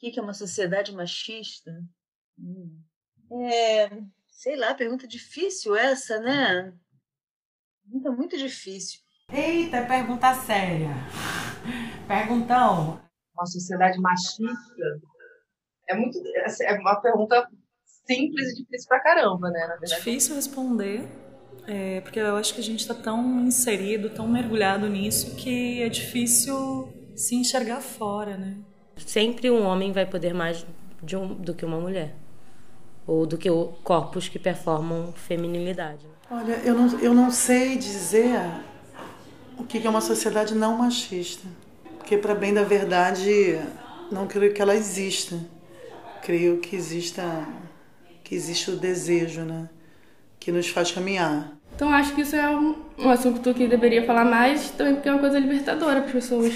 que é uma sociedade machista? Hum. É, sei lá, pergunta difícil essa, né? Pergunta muito difícil. Eita, pergunta séria. Perguntão. Uma sociedade machista é muito é uma pergunta simples e difícil pra caramba, né? Difícil responder, é, porque eu acho que a gente está tão inserido, tão mergulhado nisso que é difícil se enxergar fora, né? Sempre um homem vai poder mais um, do que uma mulher ou do que corpos que performam feminilidade. Olha, eu não, eu não sei dizer o que é uma sociedade não machista, porque para bem da verdade não creio que ela exista. Creio que exista que existe o desejo, né, que nos faz caminhar. Então acho que isso é um, um assunto que deveria falar mais, também porque é uma coisa libertadora para as pessoas.